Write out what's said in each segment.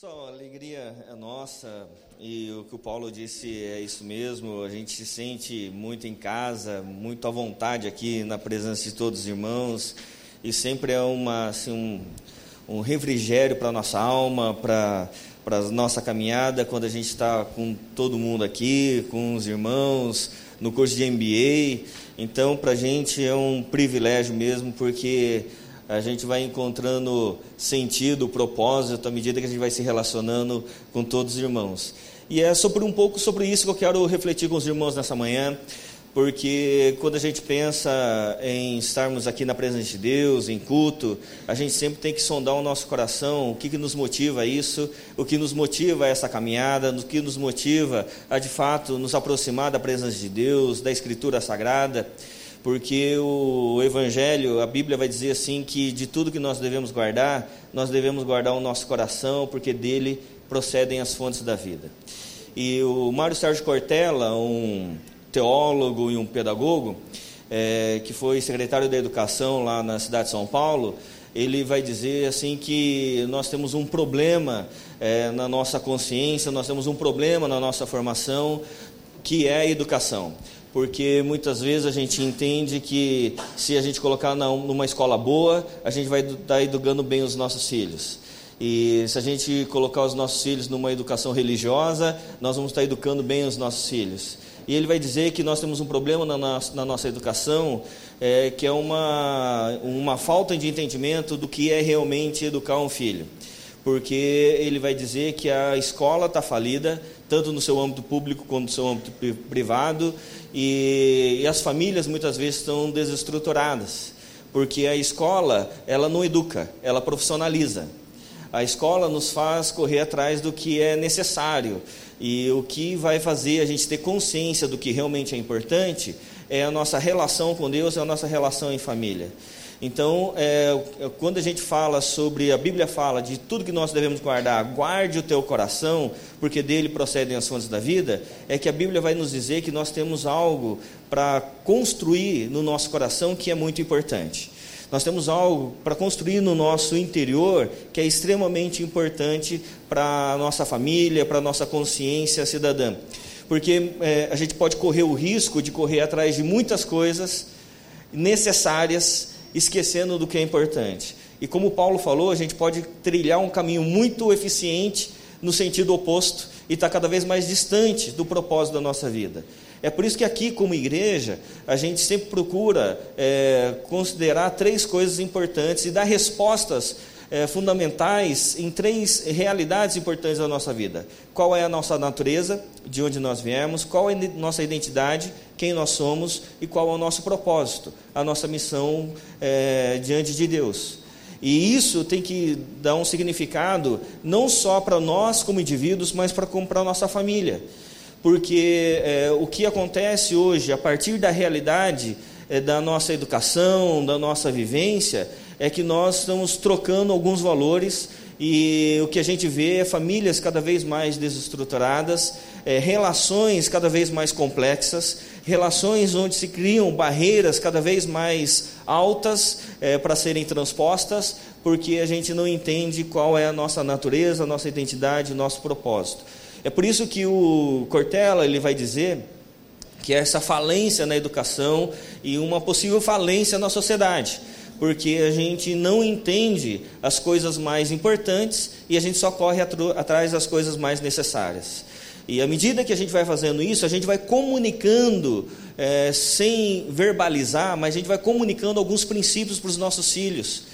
Pessoal, a alegria é nossa e o que o Paulo disse é isso mesmo. A gente se sente muito em casa, muito à vontade aqui na presença de todos os irmãos e sempre é uma, assim, um, um refrigério para a nossa alma, para a nossa caminhada, quando a gente está com todo mundo aqui, com os irmãos, no curso de MBA. Então, para a gente é um privilégio mesmo, porque a gente vai encontrando sentido, propósito à medida que a gente vai se relacionando com todos os irmãos. E é sobre um pouco sobre isso que eu quero refletir com os irmãos nessa manhã, porque quando a gente pensa em estarmos aqui na presença de Deus, em culto, a gente sempre tem que sondar o nosso coração, o que, que nos motiva isso, o que nos motiva essa caminhada, o que nos motiva a de fato nos aproximar da presença de Deus, da Escritura Sagrada porque o Evangelho, a Bíblia vai dizer assim que de tudo que nós devemos guardar, nós devemos guardar o nosso coração, porque dele procedem as fontes da vida. E o Mário Sérgio Cortella, um teólogo e um pedagogo, é, que foi secretário da Educação lá na cidade de São Paulo, ele vai dizer assim que nós temos um problema é, na nossa consciência, nós temos um problema na nossa formação, que é a educação porque muitas vezes a gente entende que se a gente colocar numa escola boa, a gente vai estar educando bem os nossos filhos. E se a gente colocar os nossos filhos numa educação religiosa, nós vamos estar educando bem os nossos filhos. E ele vai dizer que nós temos um problema na nossa, na nossa educação, é, que é uma, uma falta de entendimento do que é realmente educar um filho. Porque ele vai dizer que a escola está falida, tanto no seu âmbito público quanto no seu âmbito privado, e, e as famílias muitas vezes estão desestruturadas, porque a escola ela não educa, ela profissionaliza. A escola nos faz correr atrás do que é necessário e o que vai fazer a gente ter consciência do que realmente é importante é a nossa relação com Deus, é a nossa relação em família. Então, é, é, quando a gente fala sobre, a Bíblia fala de tudo que nós devemos guardar, guarde o teu coração, porque dele procedem as fontes da vida, é que a Bíblia vai nos dizer que nós temos algo para construir no nosso coração que é muito importante. Nós temos algo para construir no nosso interior que é extremamente importante para a nossa família, para a nossa consciência cidadã. Porque é, a gente pode correr o risco de correr atrás de muitas coisas necessárias esquecendo do que é importante. E como Paulo falou, a gente pode trilhar um caminho muito eficiente no sentido oposto e estar tá cada vez mais distante do propósito da nossa vida. É por isso que aqui, como igreja, a gente sempre procura é, considerar três coisas importantes e dar respostas é, fundamentais em três realidades importantes da nossa vida: qual é a nossa natureza, de onde nós viemos, qual é a nossa identidade, quem nós somos e qual é o nosso propósito, a nossa missão é, diante de Deus. E isso tem que dar um significado não só para nós como indivíduos, mas para a nossa família. Porque é, o que acontece hoje, a partir da realidade é, da nossa educação, da nossa vivência, é que nós estamos trocando alguns valores e o que a gente vê é famílias cada vez mais desestruturadas, é, relações cada vez mais complexas, relações onde se criam barreiras cada vez mais altas é, para serem transpostas, porque a gente não entende qual é a nossa natureza, a nossa identidade, o nosso propósito. É por isso que o Cortella ele vai dizer que é essa falência na educação e uma possível falência na sociedade porque a gente não entende as coisas mais importantes e a gente só corre atrás das coisas mais necessárias. E à medida que a gente vai fazendo isso, a gente vai comunicando, é, sem verbalizar, mas a gente vai comunicando alguns princípios para os nossos filhos.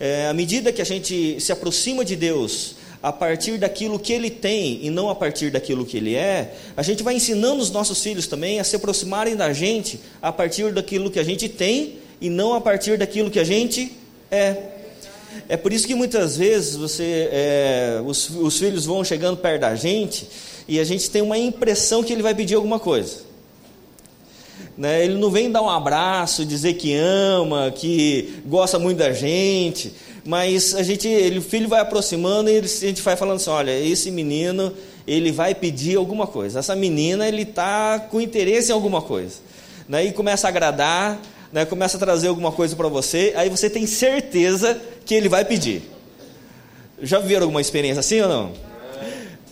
É, à medida que a gente se aproxima de Deus, a partir daquilo que ele tem e não a partir daquilo que ele é, a gente vai ensinando os nossos filhos também a se aproximarem da gente a partir daquilo que a gente tem e não a partir daquilo que a gente é. É por isso que muitas vezes você, é, os, os filhos vão chegando perto da gente e a gente tem uma impressão que ele vai pedir alguma coisa. Né? Ele não vem dar um abraço, dizer que ama, que gosta muito da gente, mas a gente, ele, o filho vai aproximando e ele, a gente vai falando assim: olha, esse menino ele vai pedir alguma coisa. Essa menina ele está com interesse em alguma coisa. Né? E começa a agradar, né, começa a trazer alguma coisa para você, aí você tem certeza que ele vai pedir. Já viram alguma experiência assim ou não?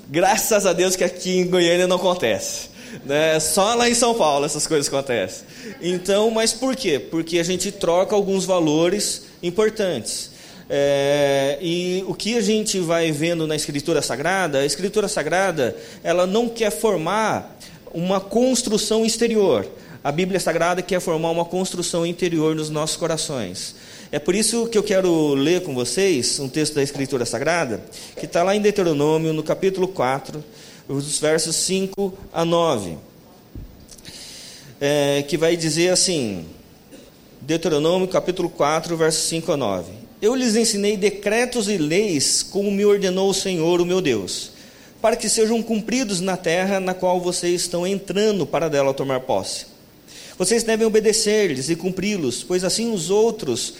Graças a Deus que aqui em Goiânia não acontece. Né? Só lá em São Paulo essas coisas acontecem. Então, mas por quê? Porque a gente troca alguns valores importantes. É, e o que a gente vai vendo na Escritura Sagrada, a Escritura Sagrada, ela não quer formar uma construção exterior. A Bíblia Sagrada quer formar uma construção interior nos nossos corações. É por isso que eu quero ler com vocês um texto da Escritura Sagrada, que está lá em Deuteronômio, no capítulo 4, os versos 5 a 9, é, que vai dizer assim, Deuteronômio capítulo 4, versos 5 a 9. Eu lhes ensinei decretos e leis como me ordenou o Senhor, o meu Deus, para que sejam cumpridos na terra na qual vocês estão entrando para dela tomar posse. Vocês devem obedecer-lhes e cumpri-los, pois assim os outros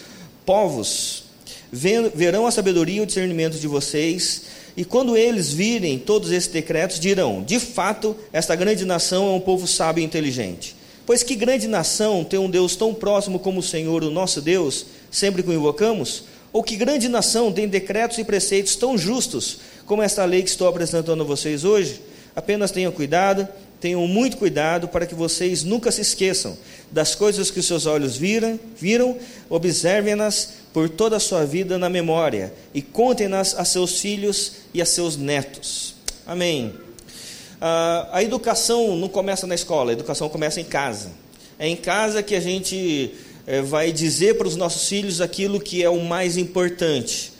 povos verão a sabedoria e o discernimento de vocês e quando eles virem todos esses decretos, dirão: de fato, esta grande nação é um povo sábio e inteligente. Pois que grande nação tem um Deus tão próximo como o Senhor, o nosso Deus, sempre que o invocamos? Ou que grande nação tem decretos e preceitos tão justos como esta lei que estou apresentando a vocês hoje? Apenas tenham cuidado, tenham muito cuidado para que vocês nunca se esqueçam das coisas que os seus olhos viram, viram observem-nas por toda a sua vida na memória e contem-nas a seus filhos e a seus netos. Amém. Ah, a educação não começa na escola, a educação começa em casa. É em casa que a gente é, vai dizer para os nossos filhos aquilo que é o mais importante.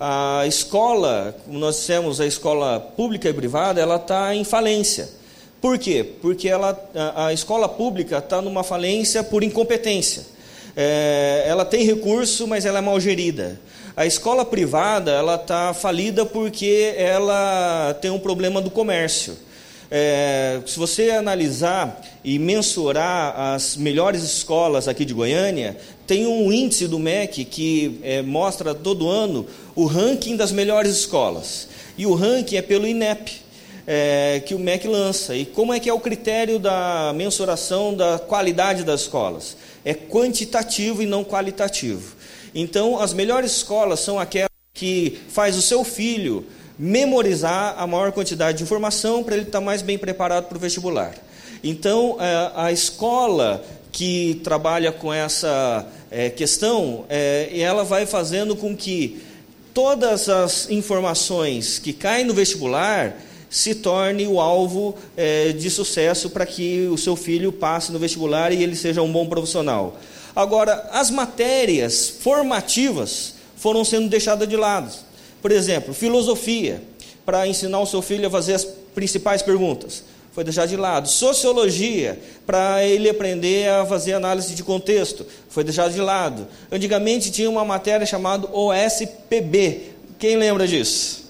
A escola, como nós dissemos, a escola pública e privada, ela está em falência. Por quê? Porque ela, a, a escola pública está numa falência por incompetência é, ela tem recurso, mas ela é mal gerida. A escola privada ela está falida porque ela tem um problema do comércio. É, se você analisar e mensurar as melhores escolas aqui de Goiânia, tem um índice do MEC que é, mostra todo ano o ranking das melhores escolas. E o ranking é pelo INEP, é, que o MEC lança. E como é que é o critério da mensuração da qualidade das escolas? é quantitativo e não qualitativo. Então, as melhores escolas são aquelas que faz o seu filho memorizar a maior quantidade de informação para ele estar mais bem preparado para o vestibular. Então, é, a escola que trabalha com essa é, questão, é, ela vai fazendo com que todas as informações que caem no vestibular se torne o alvo é, de sucesso para que o seu filho passe no vestibular e ele seja um bom profissional. Agora, as matérias formativas foram sendo deixadas de lado. Por exemplo, filosofia, para ensinar o seu filho a fazer as principais perguntas, foi deixado de lado. Sociologia, para ele aprender a fazer análise de contexto, foi deixado de lado. Antigamente tinha uma matéria chamada OSPB. Quem lembra disso?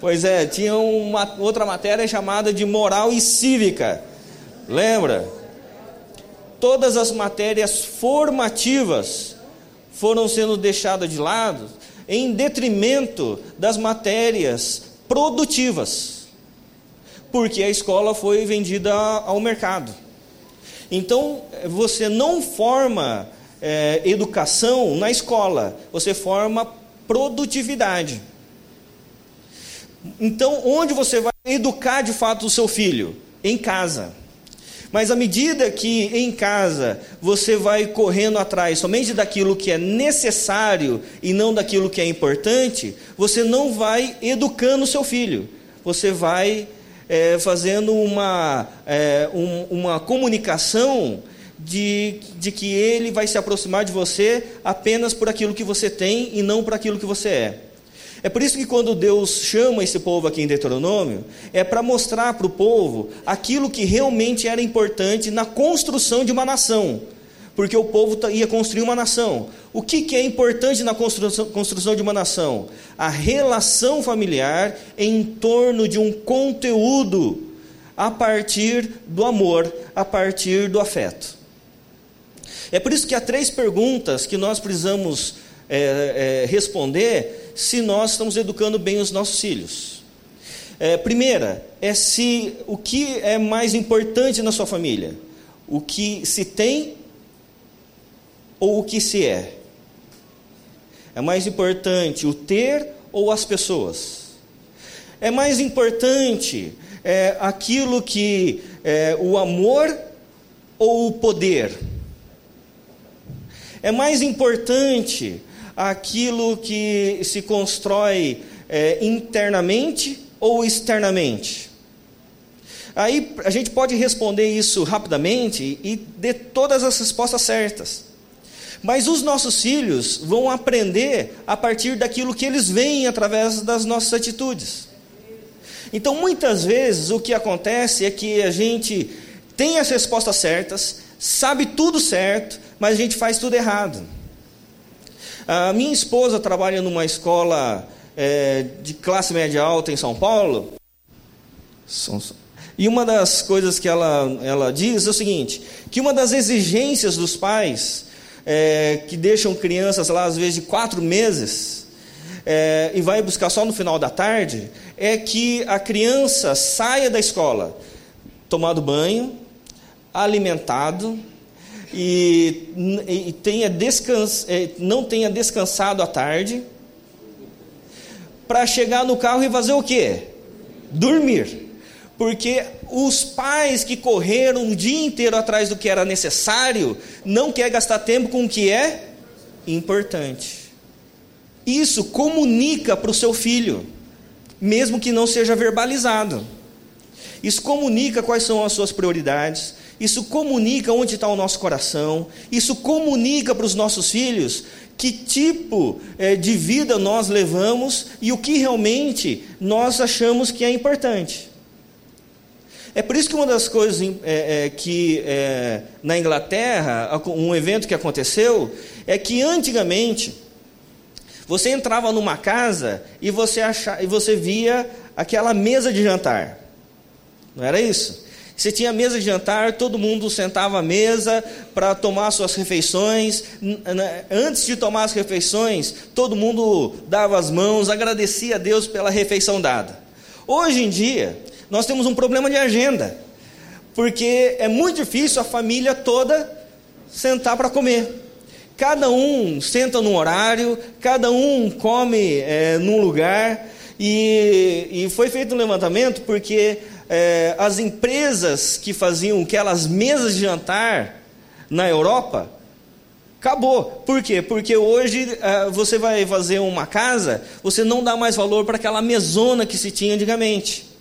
Pois é, tinha uma outra matéria chamada de moral e cívica. Lembra? Todas as matérias formativas foram sendo deixadas de lado em detrimento das matérias produtivas. Porque a escola foi vendida ao mercado. Então, você não forma é, educação na escola, você forma produtividade. Então, onde você vai educar de fato o seu filho? Em casa. Mas à medida que em casa você vai correndo atrás somente daquilo que é necessário e não daquilo que é importante, você não vai educando o seu filho. Você vai é, fazendo uma, é, um, uma comunicação de, de que ele vai se aproximar de você apenas por aquilo que você tem e não por aquilo que você é. É por isso que quando Deus chama esse povo aqui em Deuteronômio, é para mostrar para o povo aquilo que realmente era importante na construção de uma nação. Porque o povo ia construir uma nação. O que, que é importante na construção, construção de uma nação? A relação familiar em torno de um conteúdo a partir do amor, a partir do afeto. É por isso que há três perguntas que nós precisamos é, é, responder se nós estamos educando bem os nossos filhos. É, primeira, é se o que é mais importante na sua família, o que se tem ou o que se é. É mais importante o ter ou as pessoas? É mais importante é, aquilo que é, o amor ou o poder? É mais importante aquilo que se constrói é, internamente ou externamente? Aí a gente pode responder isso rapidamente e ter todas as respostas certas. Mas os nossos filhos vão aprender a partir daquilo que eles veem através das nossas atitudes. Então, muitas vezes, o que acontece é que a gente tem as respostas certas, sabe tudo certo, mas a gente faz tudo errado. A minha esposa trabalha numa escola é, de classe média alta em São Paulo. E uma das coisas que ela, ela diz é o seguinte: que uma das exigências dos pais é, que deixam crianças lá, às vezes, de quatro meses, é, e vai buscar só no final da tarde, é que a criança saia da escola tomado banho, alimentado e, e tenha descans, não tenha descansado à tarde, para chegar no carro e fazer o quê? Dormir. Porque os pais que correram o dia inteiro atrás do que era necessário, não quer gastar tempo com o que é importante. Isso comunica para o seu filho, mesmo que não seja verbalizado. Isso comunica quais são as suas prioridades, isso comunica onde está o nosso coração, isso comunica para os nossos filhos que tipo é, de vida nós levamos e o que realmente nós achamos que é importante. É por isso que uma das coisas é, é, que na Inglaterra, um evento que aconteceu, é que antigamente você entrava numa casa e você, achava, e você via aquela mesa de jantar. Não era isso? Você tinha mesa de jantar, todo mundo sentava à mesa para tomar suas refeições. Antes de tomar as refeições, todo mundo dava as mãos, agradecia a Deus pela refeição dada. Hoje em dia, nós temos um problema de agenda, porque é muito difícil a família toda sentar para comer. Cada um senta num horário, cada um come é, num lugar, e, e, foi feito um levantamento porque é, as empresas que faziam aquelas mesas de jantar na Europa acabou. Por quê? Porque hoje é, você vai fazer uma casa, você não dá mais valor para aquela mesona que se tinha antigamente.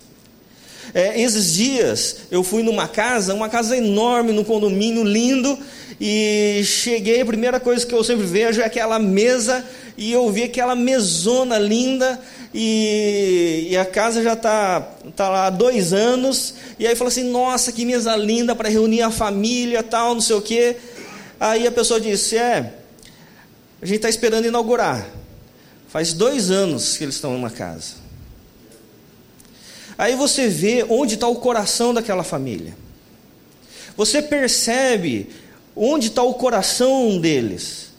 É, esses dias eu fui numa casa, uma casa enorme, num condomínio lindo, e cheguei, a primeira coisa que eu sempre vejo é aquela mesa, e eu vi aquela mesona linda, e, e a casa já está tá lá há dois anos, e aí falou assim, nossa, que mesa linda para reunir a família, tal, não sei o quê. Aí a pessoa disse, é, a gente está esperando inaugurar. Faz dois anos que eles estão numa casa. Aí você vê onde está o coração daquela família. Você percebe onde está o coração deles.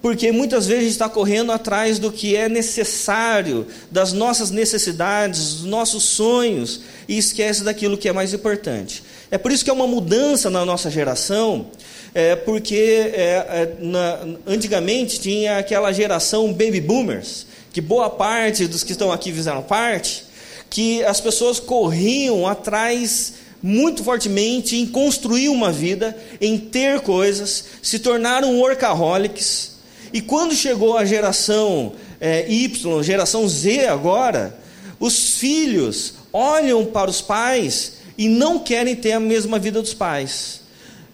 Porque muitas vezes está correndo atrás do que é necessário, das nossas necessidades, dos nossos sonhos, e esquece daquilo que é mais importante. É por isso que é uma mudança na nossa geração, é porque é, é, na, antigamente tinha aquela geração baby boomers, que boa parte dos que estão aqui fizeram parte, que as pessoas corriam atrás muito fortemente em construir uma vida, em ter coisas, se tornaram workaholics. E quando chegou a geração é, Y, geração Z agora, os filhos olham para os pais e não querem ter a mesma vida dos pais.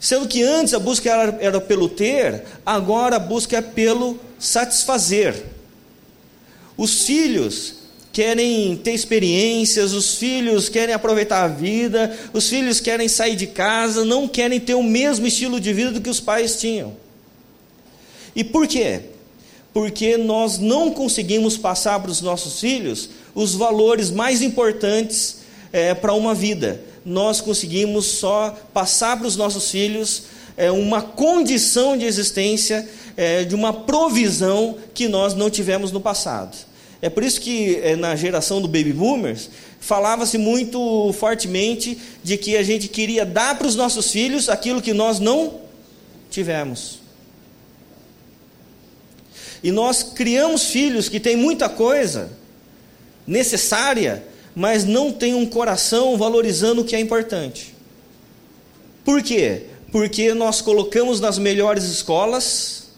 Sendo que antes a busca era, era pelo ter, agora a busca é pelo satisfazer. Os filhos querem ter experiências, os filhos querem aproveitar a vida, os filhos querem sair de casa, não querem ter o mesmo estilo de vida do que os pais tinham. E por quê? Porque nós não conseguimos passar para os nossos filhos os valores mais importantes é, para uma vida. Nós conseguimos só passar para os nossos filhos é, uma condição de existência, é, de uma provisão que nós não tivemos no passado. É por isso que é, na geração do baby boomers falava-se muito fortemente de que a gente queria dar para os nossos filhos aquilo que nós não tivemos. E nós criamos filhos que têm muita coisa, necessária, mas não tem um coração valorizando o que é importante. Por quê? Porque nós colocamos nas melhores escolas,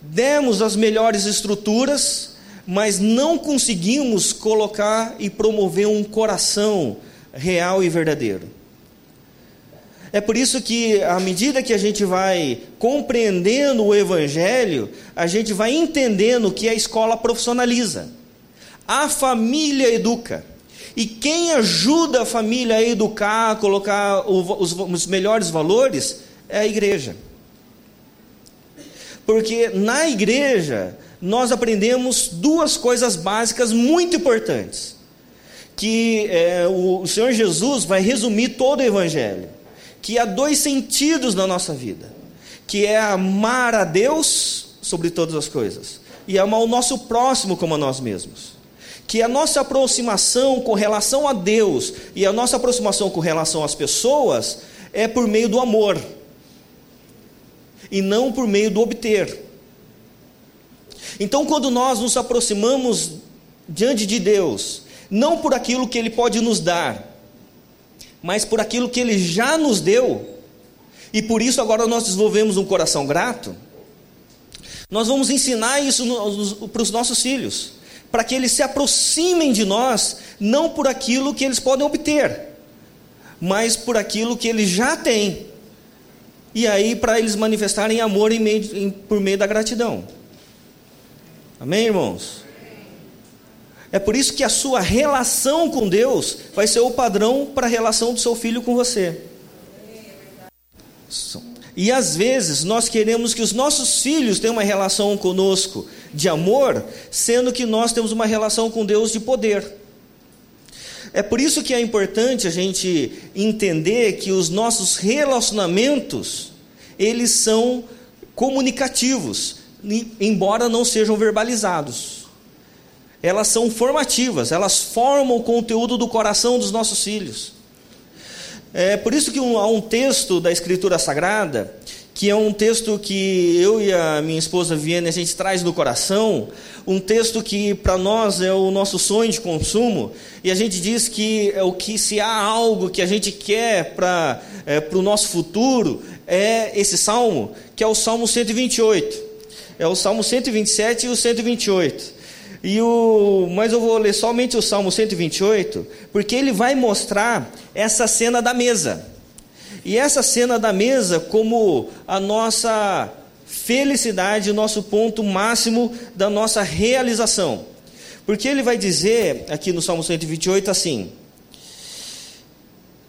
demos as melhores estruturas, mas não conseguimos colocar e promover um coração real e verdadeiro. É por isso que, à medida que a gente vai compreendendo o Evangelho, a gente vai entendendo que a escola profissionaliza, a família educa. E quem ajuda a família a educar, a colocar os, os melhores valores, é a igreja. Porque na igreja nós aprendemos duas coisas básicas muito importantes. Que é, o, Senhor Jesus vai resumir todo o Evangelho que há dois sentidos na nossa vida, que é amar a Deus sobre todas as coisas e amar o nosso próximo como a nós mesmos. Que a nossa aproximação com relação a Deus e a nossa aproximação com relação às pessoas é por meio do amor e não por meio do obter. Então, quando nós nos aproximamos diante de Deus, não por aquilo que Ele pode nos dar, mas por aquilo que Ele já nos deu, e por isso agora nós desenvolvemos um coração grato, nós vamos ensinar isso para os nossos filhos, para que eles se aproximem de nós, não por aquilo que eles podem obter, mas por aquilo que eles já têm, e aí para eles manifestarem amor em meio, em, por meio da gratidão. Amém, irmãos? É por isso que a sua relação com Deus vai ser o padrão para a relação do seu filho com você. E às vezes nós queremos que os nossos filhos tenham uma relação conosco de amor, sendo que nós temos uma relação com Deus de poder. É por isso que é importante a gente entender que os nossos relacionamentos, eles são comunicativos, embora não sejam verbalizados elas são formativas, elas formam o conteúdo do coração dos nossos filhos. É por isso que um, há um texto da Escritura Sagrada, que é um texto que eu e a minha esposa Viana a gente traz no coração, um texto que para nós é o nosso sonho de consumo, e a gente diz que é o que se há algo que a gente quer para é, o nosso futuro, é esse salmo, que é o Salmo 128. É o Salmo 127 e o 128. E o, mas eu vou ler somente o Salmo 128, porque ele vai mostrar essa cena da mesa. E essa cena da mesa como a nossa felicidade, o nosso ponto máximo da nossa realização. Porque ele vai dizer aqui no Salmo 128 assim: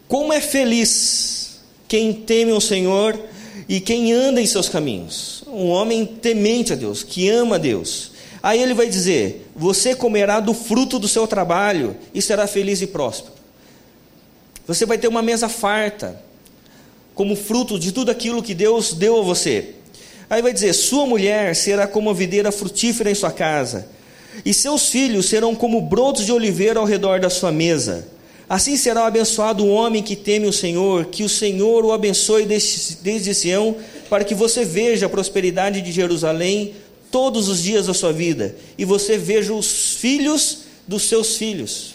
Como é feliz quem teme o Senhor e quem anda em seus caminhos. Um homem temente a Deus, que ama a Deus. Aí ele vai dizer: Você comerá do fruto do seu trabalho e será feliz e próspero. Você vai ter uma mesa farta, como fruto de tudo aquilo que Deus deu a você. Aí vai dizer: Sua mulher será como a videira frutífera em sua casa, e seus filhos serão como brotos de oliveira ao redor da sua mesa. Assim será abençoado o homem que teme o Senhor, que o Senhor o abençoe desde, desde Sião, para que você veja a prosperidade de Jerusalém todos os dias da sua vida, e você veja os filhos dos seus filhos.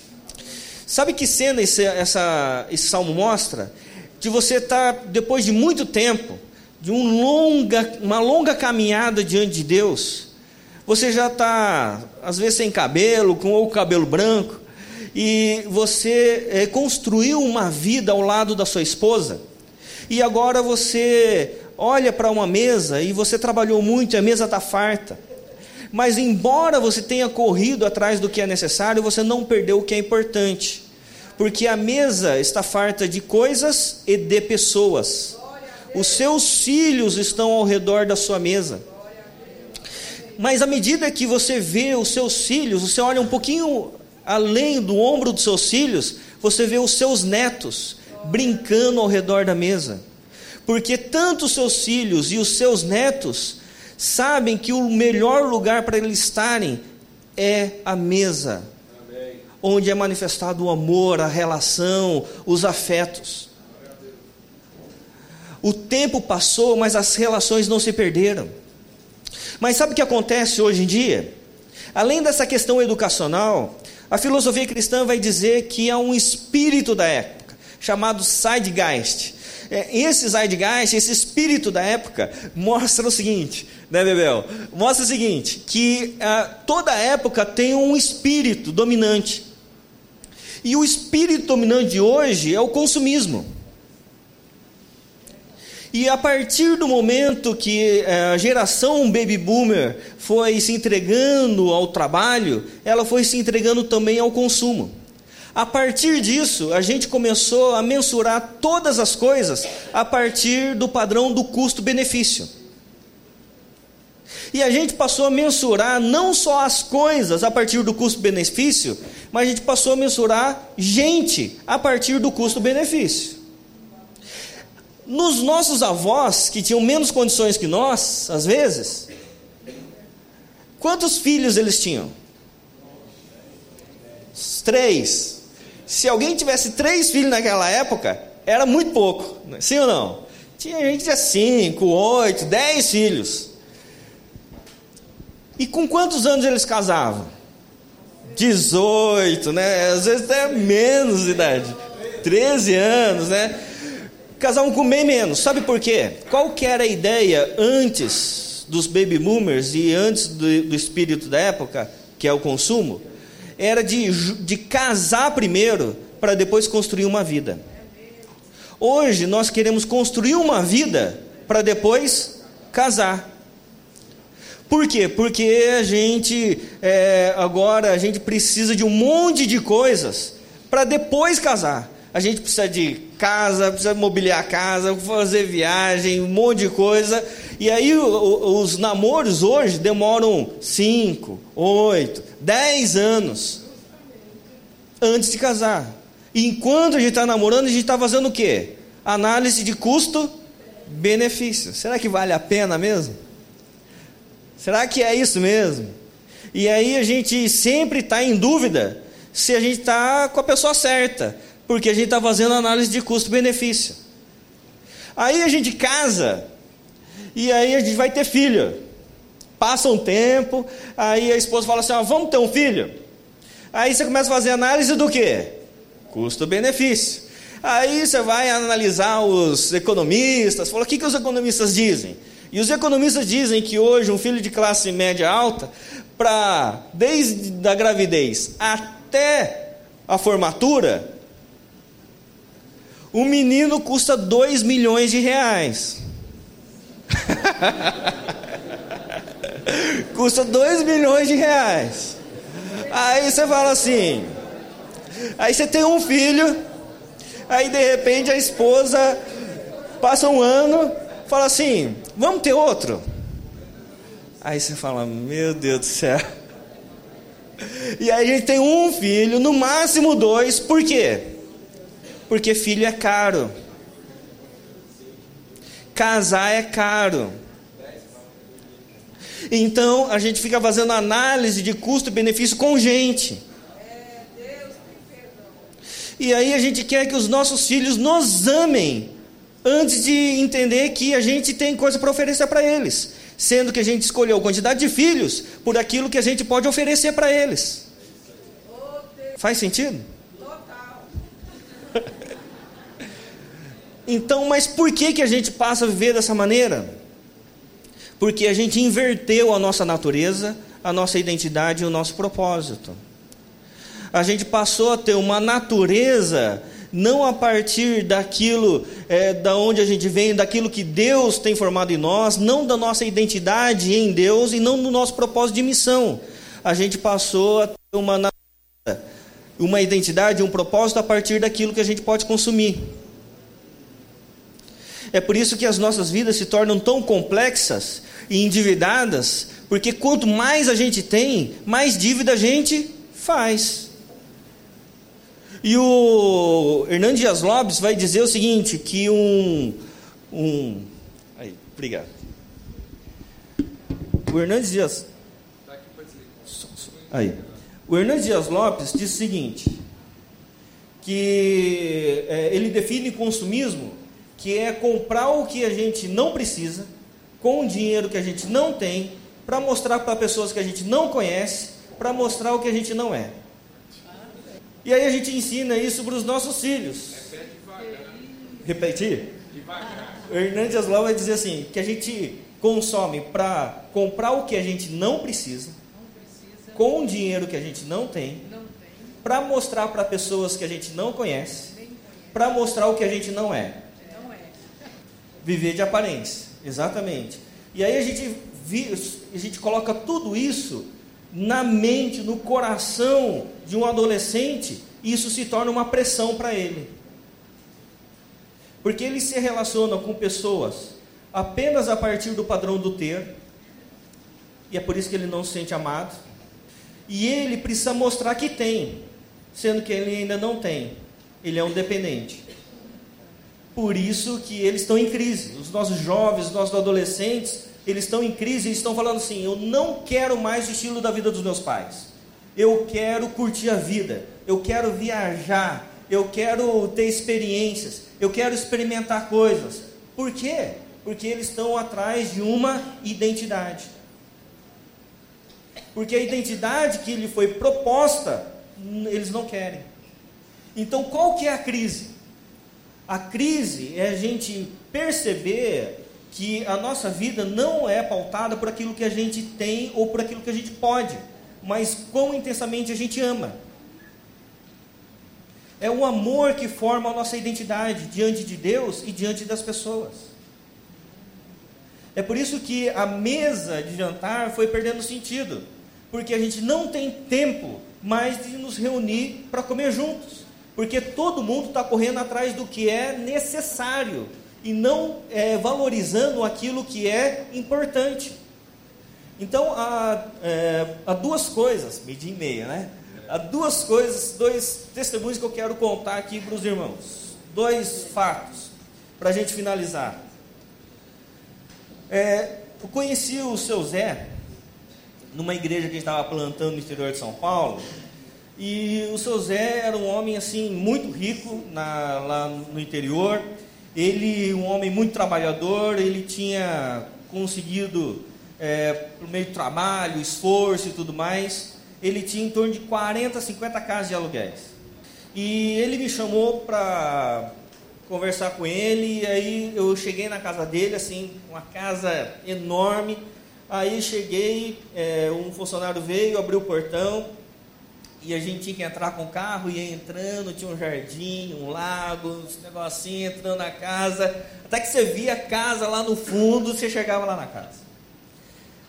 Sabe que cena esse, essa, esse salmo mostra? De você estar, tá, depois de muito tempo, de um longa, uma longa caminhada diante de Deus, você já está, às vezes, sem cabelo, com ou cabelo branco, e você é, construiu uma vida ao lado da sua esposa, e agora você olha para uma mesa e você trabalhou muito e a mesa está farta. Mas, embora você tenha corrido atrás do que é necessário, você não perdeu o que é importante. Porque a mesa está farta de coisas e de pessoas. Os seus filhos estão ao redor da sua mesa. Mas à medida que você vê os seus filhos, você olha um pouquinho além do ombro dos seus filhos, você vê os seus netos brincando ao redor da mesa porque tanto os seus filhos e os seus netos sabem que o melhor lugar para eles estarem é a mesa, Amém. onde é manifestado o amor, a relação, os afetos. O tempo passou, mas as relações não se perderam. Mas sabe o que acontece hoje em dia? Além dessa questão educacional, A filosofia cristã vai dizer que há um espírito da época, chamado Zeitgeist. É, esse Zeitgeist, esse espírito da época, mostra o seguinte, né, Bebel? Mostra o seguinte, que ah, toda época tem um espírito dominante. E o espírito dominante de hoje é o consumismo. E a partir do momento que eh, a geração baby boomer foi se entregando ao trabalho, ela foi se entregando também ao consumo. A partir disso, a gente começou a mensurar todas as coisas a partir do padrão do custo-benefício. E a gente passou a mensurar não só as coisas a partir do custo-benefício, mas a gente passou a mensurar gente a partir do custo-benefício. Nos nossos avós, que tinham menos condições que nós, às vezes, quantos filhos eles tinham? Três. Se alguém tivesse três filhos naquela época, era muito pouco, sim ou não? Tinha gente que tinha cinco, oito, dez filhos. E com quantos anos eles casavam? 18, né? Às vezes até menos de idade. 13 anos, né? Casavam com bem menos. Sabe por quê? Qual que era a ideia antes dos baby boomers e antes do, do espírito da época, que é o consumo? Era de, de casar primeiro para depois construir uma vida. Hoje nós queremos construir uma vida para depois casar. Por quê? Porque a gente é, agora a gente precisa de um monte de coisas para depois casar. A gente precisa de casa, precisa mobiliar a casa, fazer viagem, um monte de coisa. E aí os namoros hoje demoram 5, 8, 10 anos antes de casar. E enquanto a gente está namorando, a gente está fazendo o quê? Análise de custo-benefício. Será que vale a pena mesmo? Será que é isso mesmo? E aí a gente sempre está em dúvida se a gente está com a pessoa certa porque a gente está fazendo análise de custo-benefício. Aí a gente casa, e aí a gente vai ter filho. Passa um tempo, aí a esposa fala assim: ah, vamos ter um filho. Aí você começa a fazer análise do que? Custo-benefício. Aí você vai analisar os economistas, fala o que, que os economistas dizem. E os economistas dizem que hoje um filho de classe média alta, para desde a gravidez até a formatura, o menino custa 2 milhões de reais. custa 2 milhões de reais. Aí você fala assim. Aí você tem um filho. Aí de repente a esposa passa um ano, fala assim: vamos ter outro. Aí você fala: meu Deus do céu. E aí a gente tem um filho, no máximo dois, por quê? Porque filho é caro. Casar é caro. Então a gente fica fazendo análise de custo e benefício com gente. E aí a gente quer que os nossos filhos nos amem antes de entender que a gente tem coisa para oferecer para eles, sendo que a gente escolheu quantidade de filhos por aquilo que a gente pode oferecer para eles. Faz sentido? Então, mas por que, que a gente passa a viver dessa maneira? Porque a gente inverteu a nossa natureza, a nossa identidade e o nosso propósito. A gente passou a ter uma natureza não a partir daquilo é, da onde a gente vem, daquilo que Deus tem formado em nós, não da nossa identidade em Deus e não do nosso propósito de missão. A gente passou a ter uma uma identidade, um propósito a partir daquilo que a gente pode consumir. É por isso que as nossas vidas se tornam tão complexas e endividadas, porque quanto mais a gente tem, mais dívida a gente faz. E o Hernandes Dias Lopes vai dizer o seguinte: que um. um aí, obrigado. O Hernandes Dias. Aí. O Hernandes Dias Lopes diz o seguinte: que é, ele define consumismo que é comprar o que a gente não precisa, com o dinheiro que a gente não tem, para mostrar para pessoas que a gente não conhece, para mostrar o que a gente não é. E aí a gente ensina isso para os nossos filhos. Repetir? O Hernandes Aslau vai dizer assim, que a gente consome para comprar o que a gente não precisa, com o dinheiro que a gente não tem, para mostrar para pessoas que a gente não conhece, para mostrar o que a gente não é. Viver de aparência, exatamente. E aí a gente, a gente coloca tudo isso na mente, no coração de um adolescente, e isso se torna uma pressão para ele. Porque ele se relaciona com pessoas apenas a partir do padrão do ter, e é por isso que ele não se sente amado. E ele precisa mostrar que tem, sendo que ele ainda não tem. Ele é um dependente. Por isso que eles estão em crise. Os nossos jovens, os nossos adolescentes, eles estão em crise e estão falando assim: eu não quero mais o estilo da vida dos meus pais. Eu quero curtir a vida. Eu quero viajar. Eu quero ter experiências. Eu quero experimentar coisas. Por quê? Porque eles estão atrás de uma identidade. Porque a identidade que lhe foi proposta, eles não querem. Então, qual que é a crise? A crise é a gente perceber que a nossa vida não é pautada por aquilo que a gente tem ou por aquilo que a gente pode, mas quão intensamente a gente ama. É o amor que forma a nossa identidade diante de Deus e diante das pessoas. É por isso que a mesa de jantar foi perdendo sentido, porque a gente não tem tempo mais de nos reunir para comer juntos, porque todo mundo está correndo atrás do que é necessário e não é, valorizando aquilo que é importante. Então há, é, há duas coisas, meio e meia, né? Há duas coisas, dois testemunhos que eu quero contar aqui para os irmãos. Dois fatos, para a gente finalizar. É, eu conheci o seu Zé numa igreja que estava plantando no interior de São Paulo. E o seu Zé era um homem assim muito rico na, lá no interior. Ele, um homem muito trabalhador, ele tinha conseguido, é, por meio de trabalho, esforço e tudo mais, ele tinha em torno de 40, 50 casas de aluguéis. E ele me chamou para conversar com ele, e aí eu cheguei na casa dele, assim, uma casa enorme. Aí cheguei, é, um funcionário veio, abriu o portão, e a gente tinha que entrar com o carro, ia entrando, tinha um jardim, um lago, um negocinho, entrando na casa, até que você via a casa lá no fundo, você chegava lá na casa.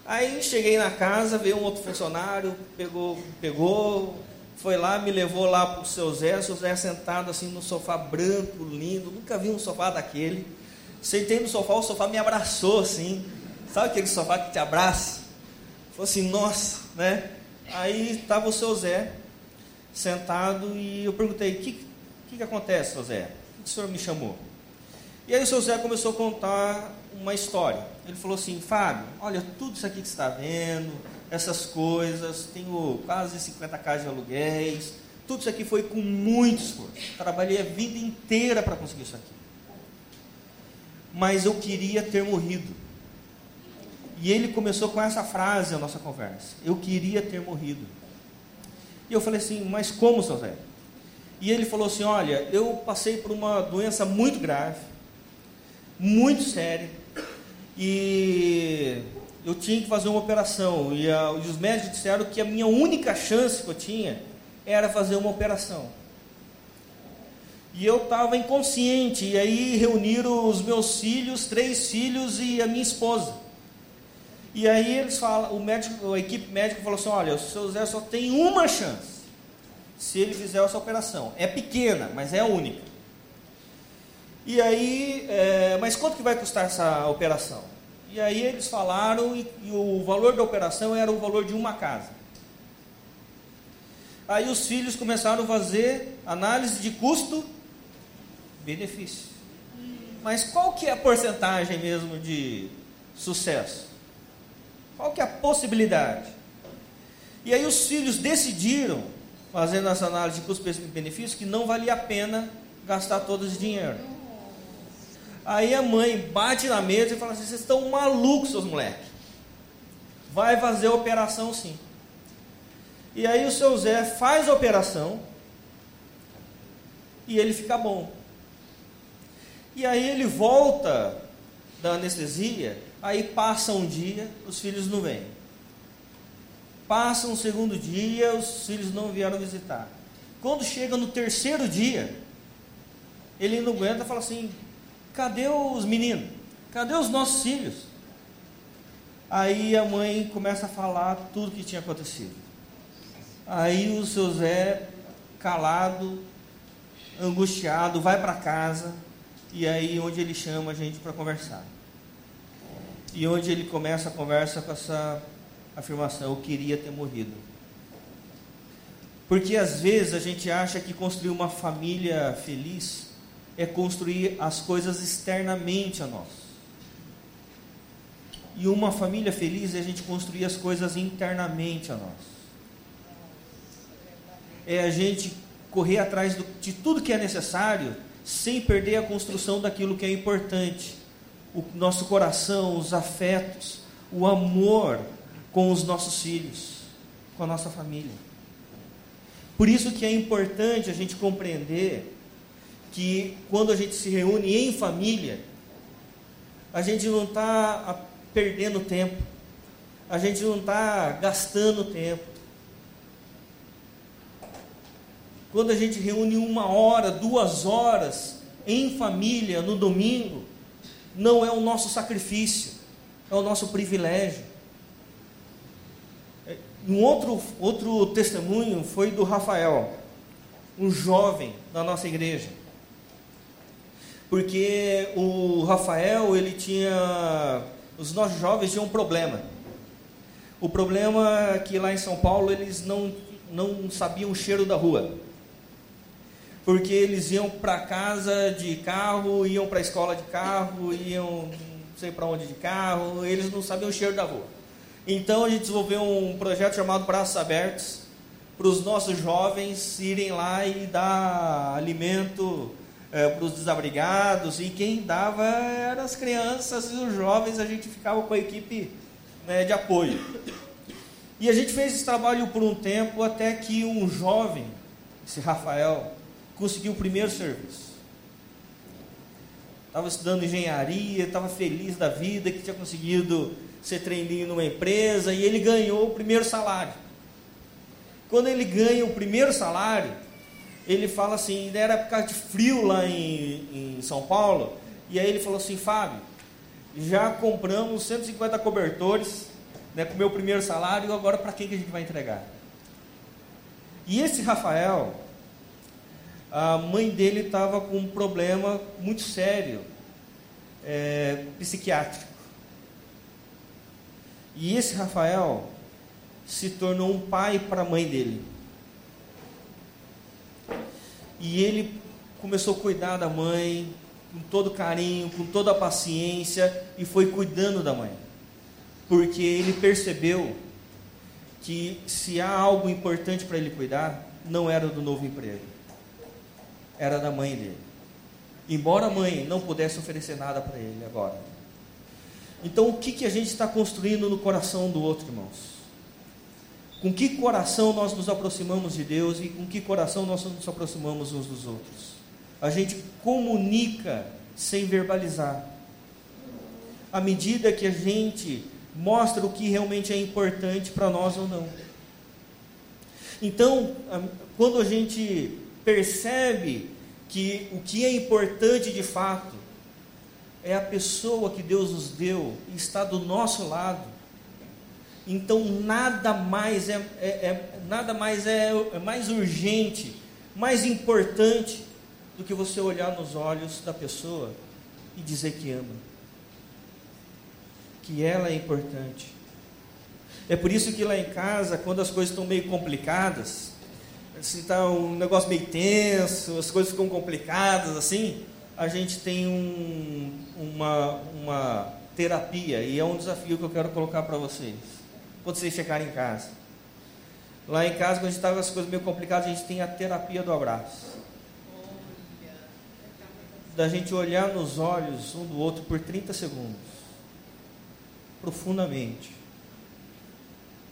Aí cheguei na casa, veio um outro funcionário, pegou, pegou, foi lá, me levou lá para o seu Zé, o seu Zé sentado assim no sofá branco, lindo, nunca vi um sofá daquele. Sentei no sofá, o sofá me abraçou assim, sabe aquele sofá que te abraça? Falei assim, nossa, né? Aí estava o seu Zé sentado e eu perguntei, o que, que, que acontece, seu Zé? Por que o senhor me chamou? E aí o seu Zé começou a contar uma história. Ele falou assim: Fábio, olha, tudo isso aqui que você está vendo, essas coisas, tenho quase 50 casas de aluguéis, tudo isso aqui foi com muito esforço. Trabalhei a vida inteira para conseguir isso aqui. Mas eu queria ter morrido. E ele começou com essa frase a nossa conversa: Eu queria ter morrido. E eu falei assim: Mas como, seu Zé? E ele falou assim: Olha, eu passei por uma doença muito grave muito séria. E eu tinha que fazer uma operação. E, a, e os médicos disseram que a minha única chance que eu tinha era fazer uma operação. E eu estava inconsciente. E aí reuniram os meus filhos, três filhos e a minha esposa. E aí eles falam, o médico, a equipe médica falou assim: olha, o seu Zé só tem uma chance se ele fizer essa operação. É pequena, mas é única. E aí, é, mas quanto que vai custar essa operação? E aí eles falaram e, e o valor da operação era o valor de uma casa. Aí os filhos começaram a fazer análise de custo-benefício. Mas qual que é a porcentagem mesmo de sucesso? Qual que é a possibilidade? E aí os filhos decidiram, fazendo essa análise de custo-benefício, que não valia a pena gastar todo esse dinheiro. Aí a mãe bate na mesa e fala assim: vocês estão malucos, seus moleques. Vai fazer a operação sim. E aí o seu Zé faz a operação e ele fica bom. E aí ele volta da anestesia, aí passa um dia, os filhos não vêm. Passa um segundo dia, os filhos não vieram visitar. Quando chega no terceiro dia, ele não aguenta e fala assim: cadê os meninos? Cadê os nossos filhos? Aí a mãe começa a falar tudo que tinha acontecido. Aí o seu Zé, calado, angustiado, vai para casa e aí onde ele chama a gente para conversar. E onde ele começa a conversa com essa afirmação: Eu queria ter morrido. Porque às vezes a gente acha que construir uma família feliz é construir as coisas externamente a nós. E uma família feliz é a gente construir as coisas internamente a nós. É a gente correr atrás do, de tudo que é necessário sem perder a construção daquilo que é importante. O nosso coração, os afetos, o amor com os nossos filhos, com a nossa família. Por isso que é importante a gente compreender que quando a gente se reúne em família, a gente não está perdendo tempo, a gente não está gastando tempo, quando a gente reúne uma hora, duas horas em família no domingo, não é o nosso sacrifício, é o nosso privilégio. Um outro, outro testemunho foi do Rafael, um jovem da nossa igreja. Porque o Rafael, ele tinha. Os nossos jovens tinham um problema. O problema é que lá em São Paulo eles não, não sabiam o cheiro da rua porque eles iam para casa de carro, iam para a escola de carro, iam não sei para onde de carro, eles não sabiam o cheiro da rua. Então a gente desenvolveu um projeto chamado Braços Abertos, para os nossos jovens irem lá e dar alimento é, para os desabrigados, e quem dava eram as crianças e os jovens, a gente ficava com a equipe né, de apoio. E a gente fez esse trabalho por um tempo até que um jovem, esse Rafael, conseguiu o primeiro serviço. Estava estudando engenharia, estava feliz da vida, que tinha conseguido ser treininho numa empresa e ele ganhou o primeiro salário. Quando ele ganha o primeiro salário, ele fala assim, era época de frio lá em, em São Paulo, e aí ele falou assim, Fábio, já compramos 150 cobertores né, com o meu primeiro salário, agora para quem que a gente vai entregar? E esse Rafael, a mãe dele estava com um problema muito sério, é, psiquiátrico. E esse Rafael se tornou um pai para a mãe dele. E ele começou a cuidar da mãe com todo carinho, com toda a paciência e foi cuidando da mãe. Porque ele percebeu que se há algo importante para ele cuidar, não era do novo emprego era da mãe dele. Embora a mãe não pudesse oferecer nada para ele agora. Então, o que, que a gente está construindo no coração do outro, irmãos? Com que coração nós nos aproximamos de Deus e com que coração nós nos aproximamos uns dos outros? A gente comunica sem verbalizar. À medida que a gente mostra o que realmente é importante para nós ou não. Então, quando a gente percebe que o que é importante de fato é a pessoa que Deus nos deu e está do nosso lado. Então nada mais é, é, é nada mais é, é mais urgente, mais importante do que você olhar nos olhos da pessoa e dizer que ama, que ela é importante. É por isso que lá em casa, quando as coisas estão meio complicadas, se está um negócio meio tenso, as coisas ficam complicadas assim, a gente tem um, uma, uma terapia e é um desafio que eu quero colocar para vocês. Quando vocês chegarem em casa. Lá em casa, quando a gente está com as coisas meio complicadas, a gente tem a terapia do abraço. Da gente olhar nos olhos um do outro por 30 segundos. Profundamente.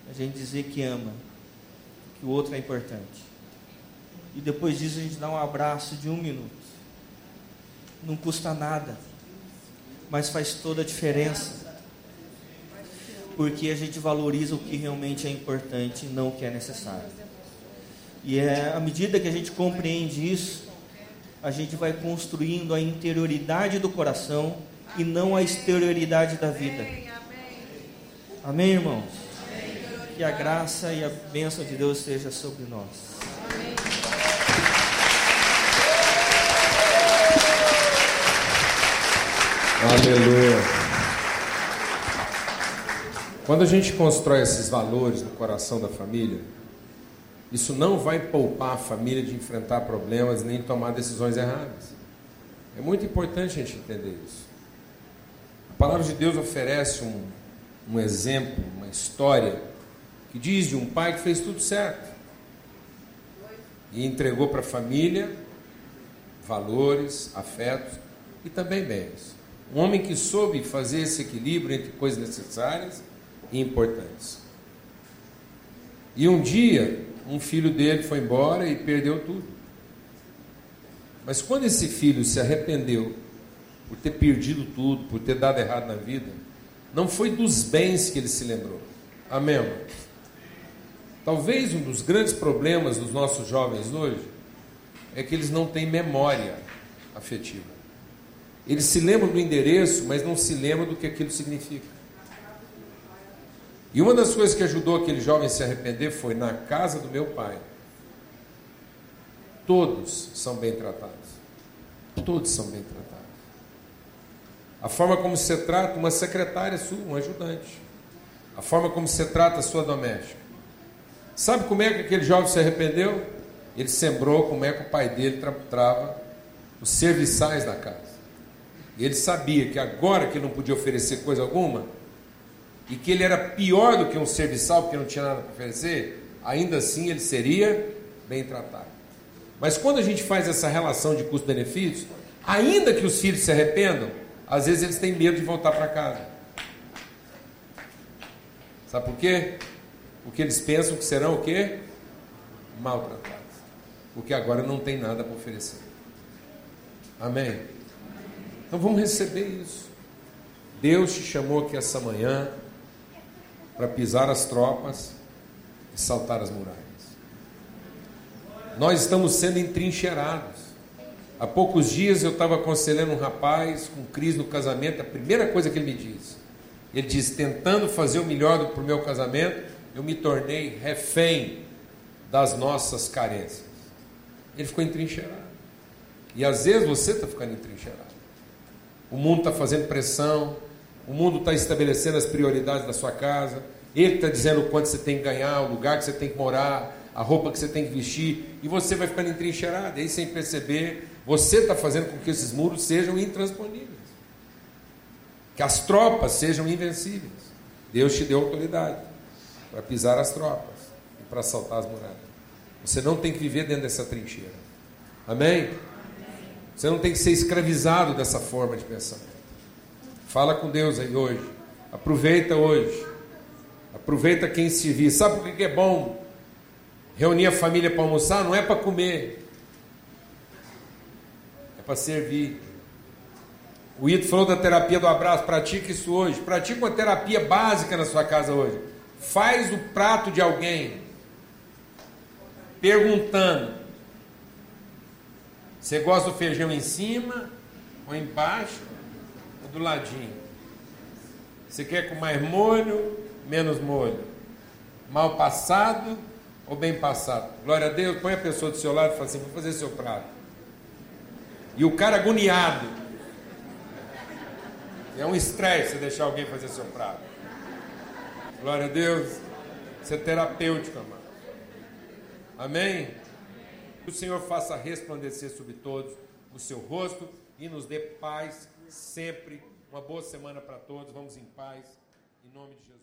A gente dizer que ama, que o outro é importante e depois disso a gente dá um abraço de um minuto. Não custa nada, mas faz toda a diferença. Porque a gente valoriza o que realmente é importante e não o que é necessário. E é à medida que a gente compreende isso, a gente vai construindo a interioridade do coração e não a exterioridade da vida. Amém, irmãos? Que a graça e a bênção de Deus esteja sobre nós. Aleluia. Quando a gente constrói esses valores no coração da família, isso não vai poupar a família de enfrentar problemas nem tomar decisões erradas. É muito importante a gente entender isso. A palavra de Deus oferece um, um exemplo, uma história, que diz de um pai que fez tudo certo e entregou para a família valores, afetos e também bens. Um homem que soube fazer esse equilíbrio entre coisas necessárias e importantes. E um dia, um filho dele foi embora e perdeu tudo. Mas quando esse filho se arrependeu por ter perdido tudo, por ter dado errado na vida, não foi dos bens que ele se lembrou. Amém? Talvez um dos grandes problemas dos nossos jovens hoje é que eles não têm memória afetiva. Eles se lembram do endereço, mas não se lembram do que aquilo significa. E uma das coisas que ajudou aquele jovem a se arrepender foi na casa do meu pai. Todos são bem tratados. Todos são bem tratados. A forma como você trata uma secretária sua, um ajudante. A forma como você trata a sua doméstica. Sabe como é que aquele jovem se arrependeu? Ele sembrou como é que o pai dele trava os serviçais da casa. E ele sabia que agora que não podia oferecer coisa alguma, e que ele era pior do que um serviçal, porque não tinha nada para oferecer, ainda assim ele seria bem tratado. Mas quando a gente faz essa relação de custo-benefício, ainda que os filhos se arrependam, às vezes eles têm medo de voltar para casa. Sabe por quê? Porque eles pensam que serão o quê? Maltratados. Porque agora não tem nada para oferecer. Amém? Então vamos receber isso. Deus te chamou aqui essa manhã para pisar as tropas e saltar as muralhas. Nós estamos sendo entrincheirados. Há poucos dias eu estava aconselhando um rapaz com crise no casamento, a primeira coisa que ele me disse, ele disse: tentando fazer o melhor para o meu casamento, eu me tornei refém das nossas carências. Ele ficou entrincheirado. E às vezes você está ficando entrincheirado. O mundo está fazendo pressão, o mundo está estabelecendo as prioridades da sua casa, ele está dizendo o quanto você tem que ganhar, o lugar que você tem que morar, a roupa que você tem que vestir, e você vai ficando entrincheirado. E aí, sem perceber, você está fazendo com que esses muros sejam intransponíveis, que as tropas sejam invencíveis. Deus te deu autoridade para pisar as tropas e para saltar as muralhas. Você não tem que viver dentro dessa trincheira. Amém? Você não tem que ser escravizado dessa forma de pensamento. Fala com Deus aí hoje. Aproveita hoje. Aproveita quem se vir. Sabe por que é bom reunir a família para almoçar? Não é para comer. É para servir. O Ito falou da terapia do abraço. Pratique isso hoje. Pratique uma terapia básica na sua casa hoje. Faz o prato de alguém. Perguntando você gosta do feijão em cima ou embaixo ou do ladinho? Você quer com mais molho, menos molho? Mal passado ou bem passado? Glória a Deus, põe a pessoa do seu lado e fala assim: vou fazer seu prato. E o cara agoniado. É um estresse você deixar alguém fazer seu prato. Glória a Deus. Isso é terapêutico, amado. Amém? Que o Senhor faça resplandecer sobre todos o seu rosto e nos dê paz sempre. Uma boa semana para todos. Vamos em paz. Em nome de Jesus.